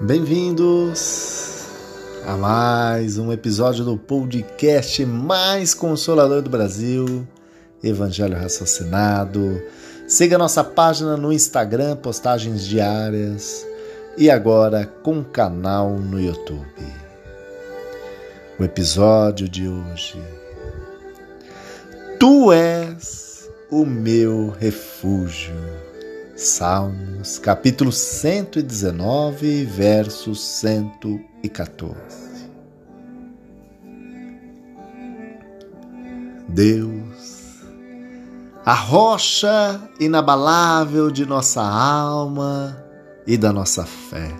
Bem-vindos a mais um episódio do podcast mais consolador do Brasil, Evangelho Raciocinado. Siga nossa página no Instagram, postagens diárias e agora com canal no YouTube. O episódio de hoje. Tu és o meu refúgio. Salmos, capítulo 119, verso 114. Deus, a rocha inabalável de nossa alma e da nossa fé.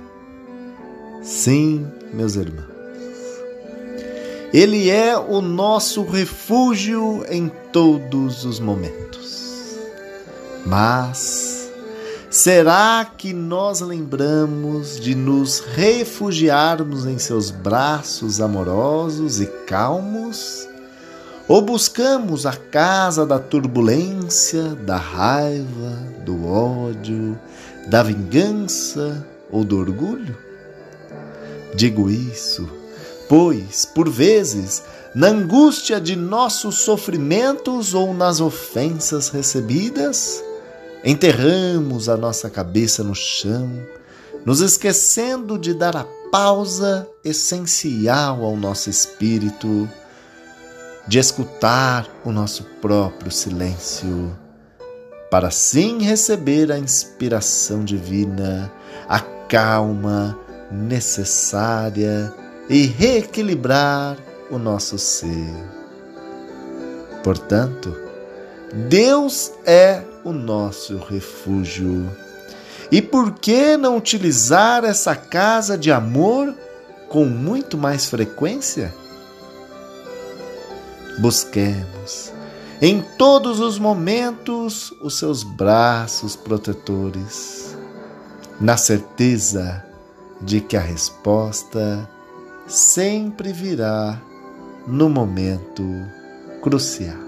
Sim, meus irmãos. Ele é o nosso refúgio em todos os momentos. Mas Será que nós lembramos de nos refugiarmos em seus braços amorosos e calmos? Ou buscamos a casa da turbulência, da raiva, do ódio, da vingança ou do orgulho? Digo isso, pois, por vezes, na angústia de nossos sofrimentos ou nas ofensas recebidas, Enterramos a nossa cabeça no chão, nos esquecendo de dar a pausa essencial ao nosso espírito, de escutar o nosso próprio silêncio, para assim receber a inspiração divina, a calma necessária e reequilibrar o nosso ser. Portanto, Deus é o nosso refúgio. E por que não utilizar essa casa de amor com muito mais frequência? Busquemos em todos os momentos os seus braços protetores, na certeza de que a resposta sempre virá no momento crucial.